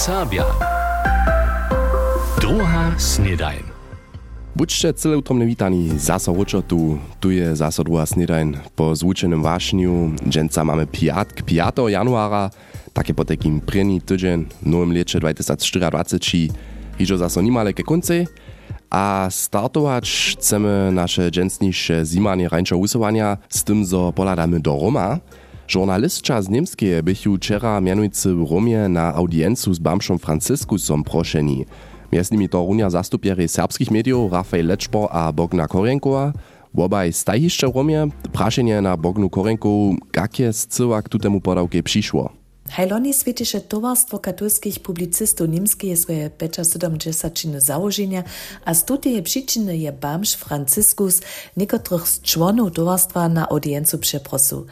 Serbia. Druga snedajn. Buďte celé utromne vítaní zaso tu. Tu je zaso druhá snedajn. Po zvučenom vášniu dženca máme piatk 5. januára, také po takým první tydzień v leče 2024, hižo zaso nimale ke konce. A startować chcemy nasze dżęsniejsze zimanie rańczo usuwania z tym, że poladamy do Roma. Žurnalistka z Niemskie bychu wczera mianujcy w Romie na audiencu z Bamszą Franciskusom proszeni. Między nimi to runia zastupiery serbskich mediów Rafael Leczpo a Bogna Korenkowa. Obaj stajiszcze w Romie praszenie na Bognu Korenkowu, jakie z cyłak tutemu podałkie przyszło. Hajloni Svetiše tovarstvo katolskih publicistov Nimske je svoje peča 70 założenia, a z tutej przyczyny je Bamš Franciskus niekotrych z członów towarstwa na audiencu przeprosu.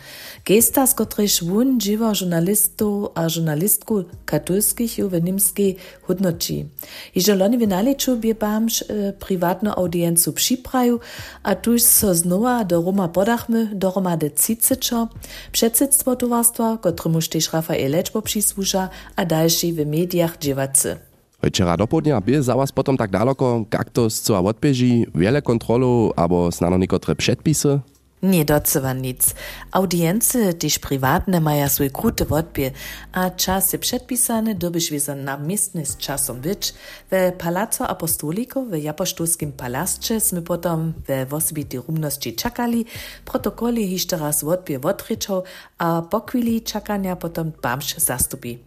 Gesta, z których wun dziwa żurnalistów a żurnalistku katolskich w Nimskiej hodnoci. Iże loni w naliczu bie Bamš e, prywatną audiencju przypraju, a tuż so znowa do Roma podachmy, do Roma de Cicyczo, przedsedztwo towarstwa, któremuż też Rafael lečbo přisłuža a další w mediach dziewacy. Včera dopodnia bie za was potom tak daleko, jak to zcela odbieži, wiele kontrolu albo snano niekotre przedpisy? Nie docewa nic. Audience, tyż prywatne maja swój kruty odbier, a czas je przedpisane, dobyś wieza namiestny z czasom być. W Palazzo Apostolico w Japoštolskim palascze sme potom we osobitej rumności czekali, protokoli hiszcze raz odbier odryczał, a po chwili czekania potom bamsz zastupi.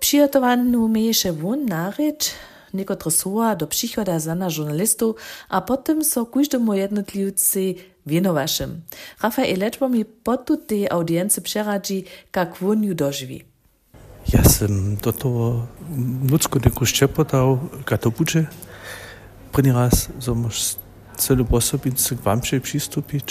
Przygotowano miejsze wun naryć, niekotre słowa do przychoda zana żurnalistów, a potem so każdemu jednotliwcy wienowašem. Rafael Lečbo mi potu tej audience przeradzi, jak won ju dożywi. Ja sam do toho ludzko neku ščepotał, ka to buče. První raz som už celú posobincu k vám přistupiť.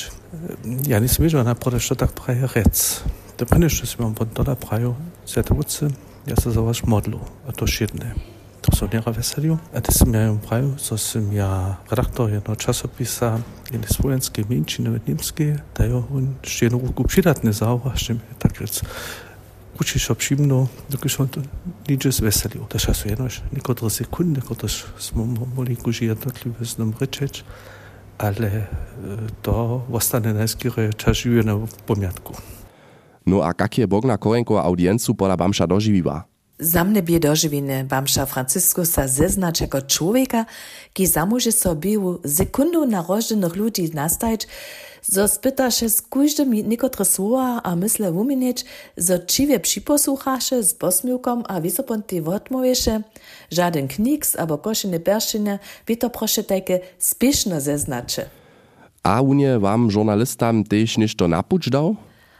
Ja nisem videl napravo, što tak praje rec. To prvne, što si mám pod dola praju, zjatovuce, ja sa za vás modlu, a to šedne. To som njega veselio. A te sam ja im praju, so sam ja redaktor jednog časopisa jedne slovenske menšine v Nemske, da jo on še jednu ruku přidatne zauvažem, tak rec. Kući šo přimno, dok što to niđe zveselio. Da času jednož nekodre sekunde, kada smo mogli z nam rečeć, ale to ostane najskýre čas žije na pomjatku. No a kak je Bogna Korenkova audiencu pola Bamša doživiva? Za dożywiny Bamsza Francyskusa zeznać jako człowieka, ki zamóže sobie sekundu narodzonych ludzi nastajć, zo spyta się z każdym niekotre słowa a myśle umienieć, zo čiwie przyposłuchasze z posmiłkom a wisoponty odmówiesze, żaden kniks albo koszene perszine, wie to proszę takie spieszno zeznaczy. A unie wam żurnalistam też ništo napuć dał?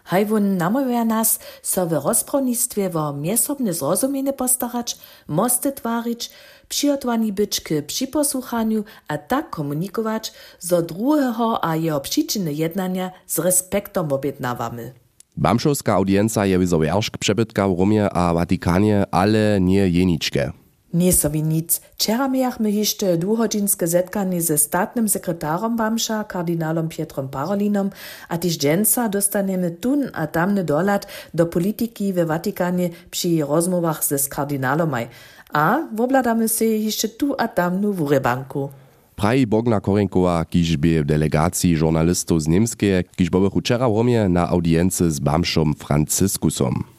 Hajwun namawia nas, so w rozprawnictwie wo miesobne zrozumienie postarać, mosty twarić, przygotowani być k przyposłuchaniu, a tak komunikować, zo drugiego a jeho przyczyny jednania z respektom objednawamy. Bamšovská audienca je wierzch przebytka w Romie a Watykanie, ale nie jeniczke. Nie sobie nic. Wczera mieliśmy jeszcze dwugodzinske zetkanie ze statnym sekretarom Bamsza, kardynalom Pietrom Parolinom, a tyż dżęca dostaniemy tun a dolat do polityki we Watykanie przy rozmowach ze kardynalomaj. A wobladamy się jeszcze tu a tamnu w urebanku. Praji Bogna Korenkowa, kiž by v delegácii žurnalistov z bol včera v Romie na audience s Bamšom Franciskusom.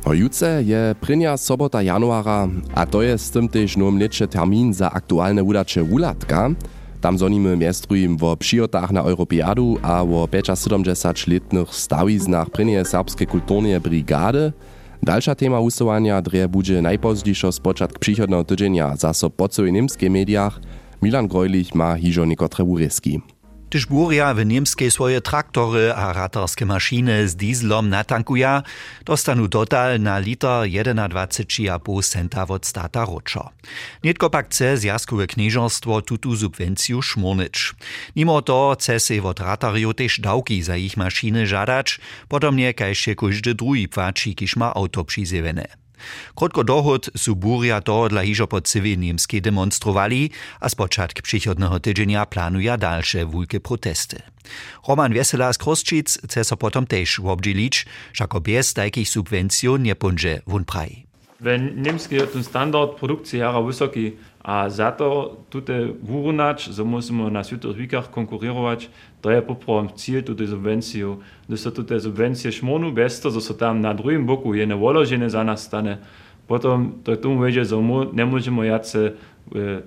Hojúce je prinja sobota januára a to je s tym tež nóm leče termín za aktuálne udače Wulatka. Tam zoníme miestrujem vo přijotách na Europiadu a vo 75 letných staviznách prinje serbske kultúrne brigády. Dalša téma usovania drie bude najpozdíšo spočatk příchodného týdženia za so podsovej nemské médiách. Milan Grojlich má hižo Nikotreburesky. Gdyż Buria w niemskiej swoje traktory a ratarskie maszyny z dieslom natankuja, dostanu total na liter 21,5 centa od stata roczo. Nietko pak chce zjazkowe knieżerstwo tutu subwencju szmurnyć. Mimo to chce se od ratariu też dałki za ich maszyny żadać, podobnie kajście każdy drugi płaci, kiż ma auto przyzywene. Krótko dohod su Buria to dla hižo po cywie niemskiej demonstrowali, a z początku przychodnego tydzienia planuja dalsze wielkie protesty. Roman Wesela z Kroszczyc chce so potom też obdzielić, że bez takich subwencji nie będzie wun praj. Wenn niemski ten standard produkcji jara wysoki, a za to tutaj wyrunać, so musimy na światowych wikach konkurować, to je poprom cíl tutaj subwenciju. Gdy so tutaj subwencje szmonu bez to, so tam na drugim boku jedne woloženie za nas stane, potom to tomu vedzie, że nie możemy jace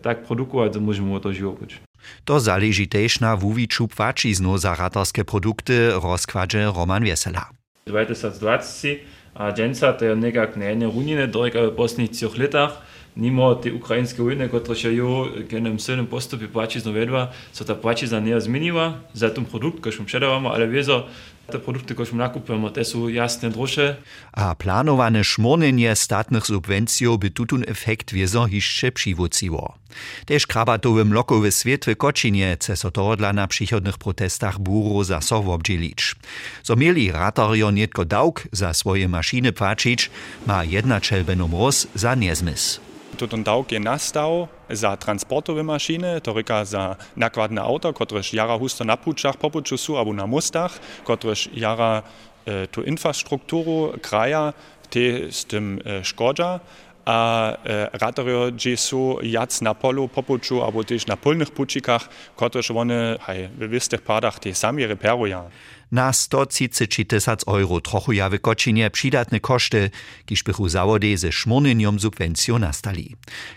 tak produkować, że możemy to żywać. To zależy też na wuwiczu płaciznu za ratarskie produkty, rozkładzie Roman Wiesela. 2020 a dżęca to nekak nie runine, dorek w posledních třech letach, mimo te ukrajinske wojny, które się jo genem silnym postupie płaciznu vedła, so ta płacizna nie zmieniła, za ten produkt, który przedawamy, ale wiezo, te produkty, które nakupujemy, te są jasne droższe. A planowane szmornienie statnych subwencji by tutun efekt wiezo jeszcze przywóciło. Też krabatowym lokowy świat w Kocinie so to dla na przychodnych protestach buru za so obdzielić. So mieli ratario nietko dałk za swoje maszyny płacić, ma jedna czelbenom roz za niezmysł. Tutun dałk je nastał za transportowe maszyny, to ryka za nakładne auto, któreż jara husto na puczach, po puczu albo na mostach, któreż jara e, tu infrastrukturu kraja, te z tym e, szkodza, a e, ratario gdzie su jac na polu, po puczu, albo też na polnych puczikach, któreż one hej, w wystych padach te sami reperują. Na 130 tysac euro trochu ja w Kocinie przydatne koszty, kiż zawody ze szmurnieniom subwencją nastali.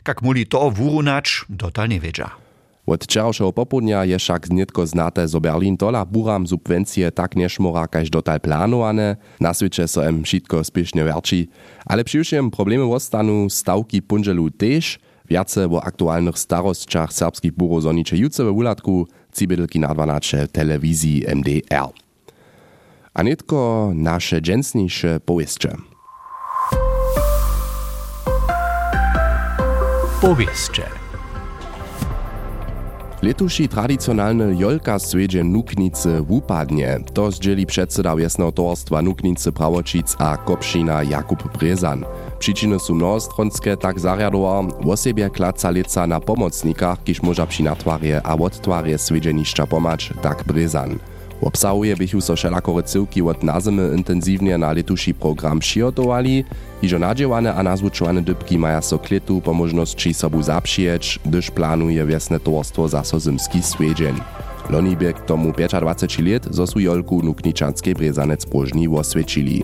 Jak muli to wurunacz, dotal nie wiedzia. Od wczorajszego popołudnia je však znitko znate, zo Berlin dola buram subwencje tak nešmora kaž dotal planowane, na sviče so em šitko spiešne verči, ale přiwšiem problemy ostanu stawki punželu tež, viace o aktualnych starostczach serbskich burów zonicze juce we ulatku, cibidlki na 12 telewizji MDR. A nitko nasze dżęsniejsze powieście. Powieście. Letuši tradicionalny jolka swiedzie Nuknicy wupadnie. To zdzieli przedseda Wiesnego Towarstwa Nuknicy Prawočic a Kopšina Jakub Brezan. Przyczyny są mnohostronskie, tak zariadował osobie klaca lica na pomocnikach, kiż może przy natwarie a odtwarie swiedzieniszcza pomać, tak Brezan. Obsahuje bychu so všelakore cyłki od nazimy intensywnie na letuši program přihotowali, iżo nadziewane a nazvučowane dybki maja so kletu po możności sobu zapřijeć, gdyż planuje wiesne towarstwo zaso zimski swiedzień. Loni bieg tomu 25 lat, zo su jolku nukničanskiej brezanec próżni osvědčili.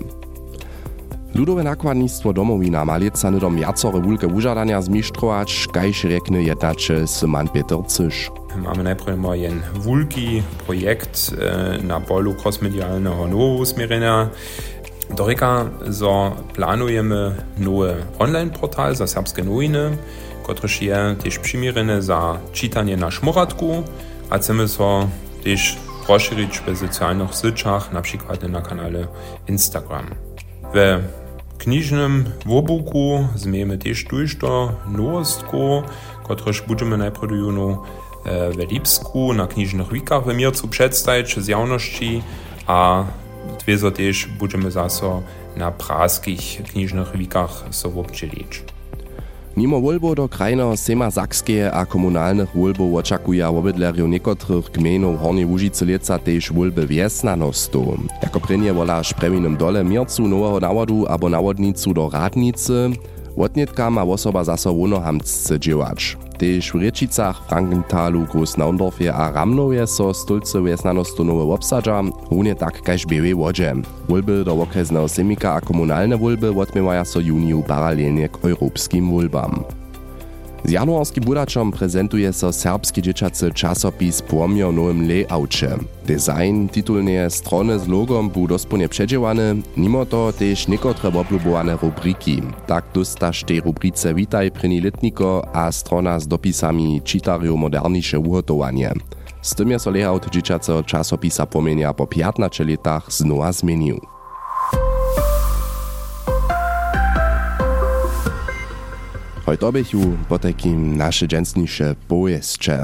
Ludowe nakładnictwo domowina ma leca nydom jacore wulke wužadania zmištrować, kajž rekne jednače Syman Peter Cysz. Mamy najpierw jeden wulki projekt e, na polu crossmedialnego nowousmierenia. Doreka, so planujemy nowy online-portal za serbskie nowiny, który je też przymierny za czytanie na szmuratku, a chcemy so też rozszerzyć w socjalnych sieciach, na przykład na kanale Instagram. W knižnym wobuku zmiemy też tujšto nowostku, któreż będziemy najpierw juno w Lipsku na knižnych wikach w Mircu przedstawić z jawności, a dwiezo też będziemy zaso na praskich knižnych wikach so obdzielić. Mimo wolbo do krajno sema sakskie a komunalnych wolbów oczekuja obydlerju niekotrych gmenów Hornej Łužice leca też wolby wiesnanostu. Jako prynje wola szpreminym dole miercu nowego nawodu abo nawodnicu do radnicy, Wotnietka ma osoba zaso wonohamsce dziełacz. Tež w Riečicach, Frankenthalu, Großnaundorfie a Ramnowie so stolce wiesnanostu nowe obsadza, runie tak kaž biewe wodzie. Wolby do okresnego semika a komunalne wolby odmiewaja so juniju paralelnie k europskim wolbam. Z januarskim budačom prezentuje so serbski dzieciacy czasopis Płomio w nowym layoutie. Design titulnie strony z logom był dosponie przedziełany, mimo to też niekotre oblubowane rubriki. Tak dostasz tej rubrice Witaj pryni a strona z dopisami czytariu modernisze ugotowanie. Z tym je so layout dzieciacy czasopisa pomienia po 15 latach znowa zmienił. Heute bychu po takim nasze dżęsniejsze powieście.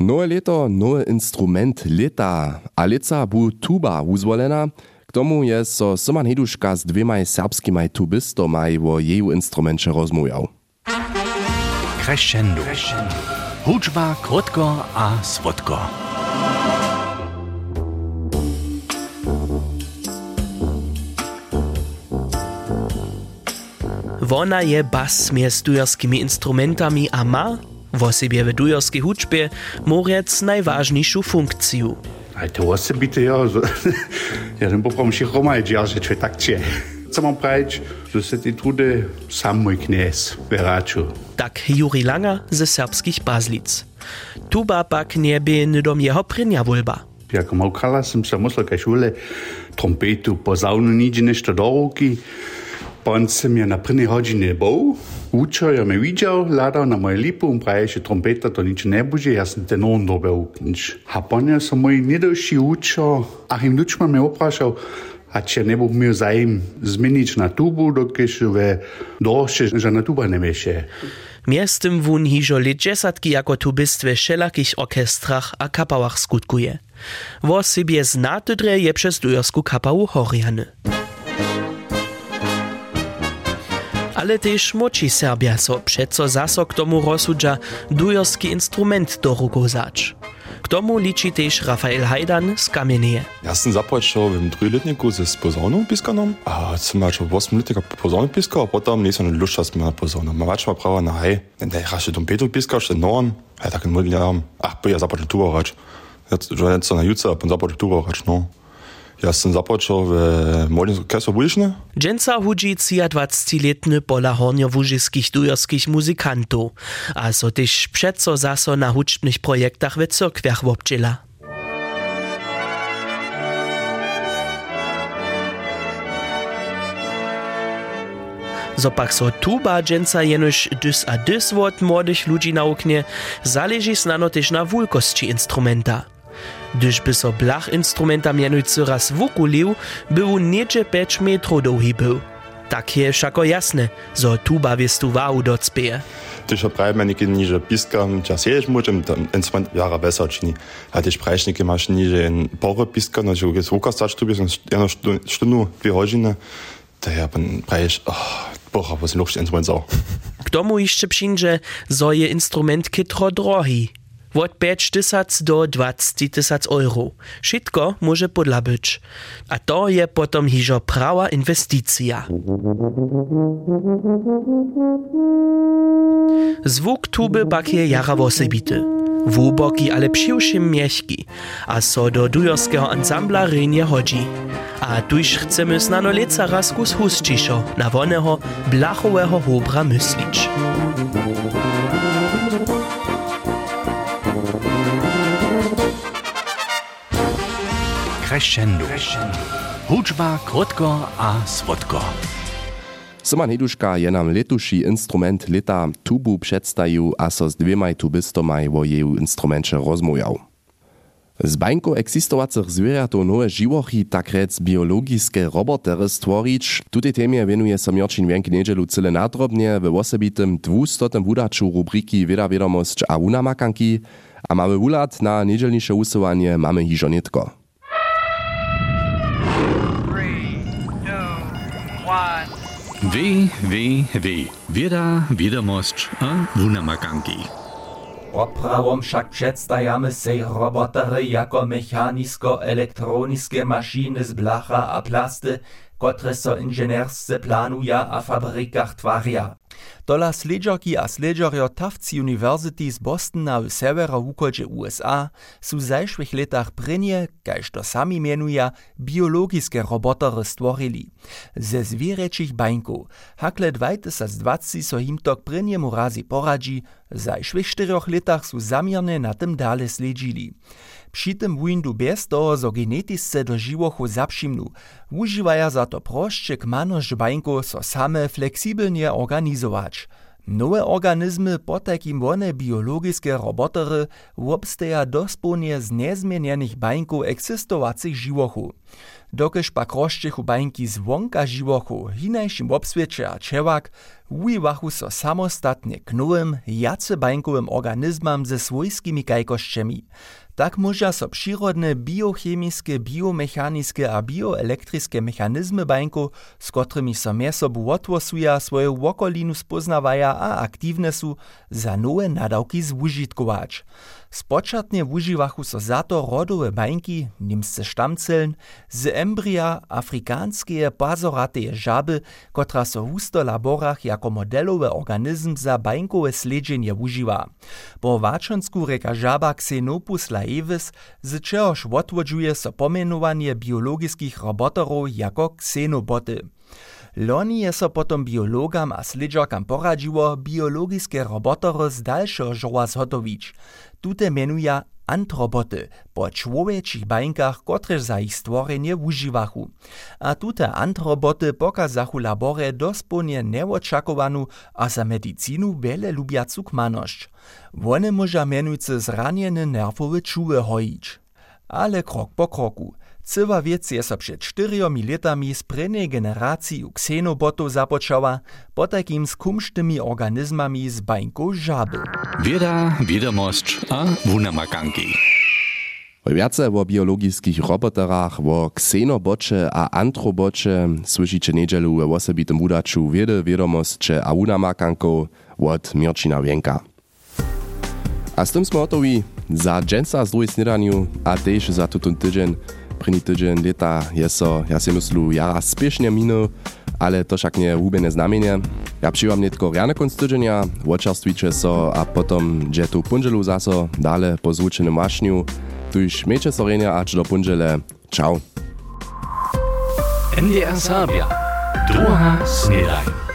Nowe leto, nowy instrument leta, a bu tuba uzwolena. K tomu je so Syman Heduška z dwema serbskimi tubistomaj wo jeju instrumencie rozmujał. Crescendo. Hudźba krótko a słodko. Wona je bas mjez dujerskimi instrumentami a ma, wo sobie w dujerskiej huczbie, morec najważniejszą funkcję. A to osobite ja, ja ten poprom się romaj dzierży, czy tak cie. Co mam prawić, że se ty trudy sam mój kniez wyraczył. Tak Juri Langer ze serbskich Bazlic. Tuba pak nie by nydom jeho prynia wulba. Jak małkala sam se musel kaj szule trompetu pozaunu nigdzie nešto do ruki. Pan sam je na prvnej hodine bol, učil je me videl, ladal na moje lipu in pravi, trompeta to nič ne bože, jaz sem tenor dobil. A pan je so moj nedolši učil, Achim Lučman me vprašal, a če ne bo zmenič na tubu, dokiž ve došče, že na tuba ne veše. Miestem wun hižo dziesiątki jako tubist we wszelakich orkestrach a kapałach skutkuje. Wo sobie zna tydre je przez dujersku kapału Horiany. ale tež moči Serbia so přeco zaso k tomu rozsudža dujorski instrument do rukou zač. K tomu liči tež Rafael Hajdan z Kameneje. Ja sam započel v triletniku ze pozornom piskanom, a sem mačal 8 let pozornom piskal, potem nisem luščal s mojim pozornom. Mačal prava na hej, ne, ja še dompeto piskal, še novan, a ja, tako ne morem, ah, pa ja započel tubo rač. Zdaj, ja, že ne so na jutro, pa započel tubo rač, no. Ja sam zapoczął w młodym orkiestrze Buliczny. Dżęca hudzi 23-letny pola hornio-wóżyskich dujerskich muzykantów, a so też przeco zaso na huczbnych projektach w cyrkwiach wobczyla. Zopak so tuba dżęca jenoś dys a dys wot młodych ludzi nauknie, zależy znano też na wulkości instrumenta. Gdyż by so blach instrumenta mianujcy raz wukulił, był niedzie 5 metrów długi był. Tak je wszako jasne, zo tuba wiestuwał do cpieje. Tyś oprajmy niekie niże piskam, czas jeść muczem, ten instrument jara besser czyni. A tyś prajšnike masz niże in porę piska, no że jest ruka stać tu, są jedno sztundu, dwie godziny, to ja pan prajesz, oh, bocha, was luchsz instrument sau. K tomu jeszcze przyjdzie, zo je instrument kitro drogi. Od 5 tysac do 20 tysac euro. Wszystko może podla być. A to je potom hižo prawa inwestycja. Zwuk tuby pak je jara wosebity. Wuboki, ale přiwšim mieszki, a so do dujorskiego ansambla rynie chodzi. A tuż chcemy znano leca raz kus husciszo na wonego, blachowego hobra myslić. Crescendo. Hudžba, krótko a słodko. Simon Heduška je nam letuši instrument leta tubu předstajił, a so z dvěmaj tubistomaj wo jeju instrumenče rozmujał. Z bańko eksistowacych zwierzatów nowe živochy, tak rec biologiske robotery stvorić, tutej temie venuje so Mjorčin Wienk niedzielu cyle nadrobnie w osobitym dwustotym wudaczu rubriki Wieda Wiadomość a Unamakanki, a mamy wulat na niedzielnisze usuwanie mamy hižo nitko. Wie, wie, wie. Wieda, wiadomość a wunamakanki. Oprawom však předstajamy sej robotery jako mechanisko-elektroniske maszyny z blacha a plasty, które so inżynierscy planuja a fabrykach twarja. Dola sledžerki a sledžerjo Tufts University z Bostona w severovúchodže USA sú v zajšvých letach prinje, kaž to sami menuja, biologiske robotery stworili. Ze zwierečich bańków. Hakle 2020 so him tok prinjemu razi poradzi, w zajšvých štyroch letach sú zamierne na tym dale sledžili. Przy tym wujndu bez toho, zo genetisce do živochu za to prošće k manož bańku so same fleksibelnie organizować. Nowe organizmy po takim wone biologiske robotery wobsteja dospołnie z niezmienionych bańków eksistowacych živochu. Dokež pak rozčechu bańki z wonka hinajšim obswiecie a čewak, ujiwachu so samostatnie k nowym, jace bańkowym organizmam ze swojskimi kajkošćemi. Tak może so przyrodne biochemiske, biomechaniske a bioelektriske mechanizmy bańku, z którymi so miesobu otwosuja swoją wokolinu spoznawaja a aktywne su, za nowe nadawki zwužitkować. Spočatnie wužiwachu so za to rodowe bańki, nimsce štamceln, z embria afrikanskie pazorateje żaby, kotra so w laborach jako modelowy organizm za bańkowe sledzenje wužiwa. Po wačonsku reka żaba Xenopus laevis, z čehož odwodzuje so pomenowanie biologickich roboterów jako ksenoboty. Loni je so potom biologam a sledžakam poradziło biologiske robotory z dalszego żoła zhotowić. Tute menuja antroboty po człowieczych bańkach, kotreż za ich stworzenie używachu. A tute antroboty pokazachu labore dosponie neoczakowanu a za medycinu wiele lubiacu kmaność. One może menujce zraniene nerwowe czuły hoić. Ale krok po kroku – Cywa wiec je so przed cztyriomi latami z generacji u ksenobotów zapoczęła, po takim z kumsztymi organizmami z bańką żaby. Wieda, wiadomość a wunamakanki. Wiace o biologickich roboterach, o ksenobocze a antrobocze słyszycie niedzielu w osobitym udaczu wiedy, wiadomość a wunamakanko od Mirčina Wienka. A z tym smo za dżęca z drugiej śniadaniu, a też za tutun tydzień. První tydzień leta je so, ja si myslu, jara spiešne minul, ale to však nie hubene znamienie. Ja přijímam netko riane konc tydzienia, očerstvíče so a potom dže tu punželu zaso, dale po zvučenym mašniu. Tuž meče so renia až do punžele. Ciao. NDR Sabia. Druga snedaj.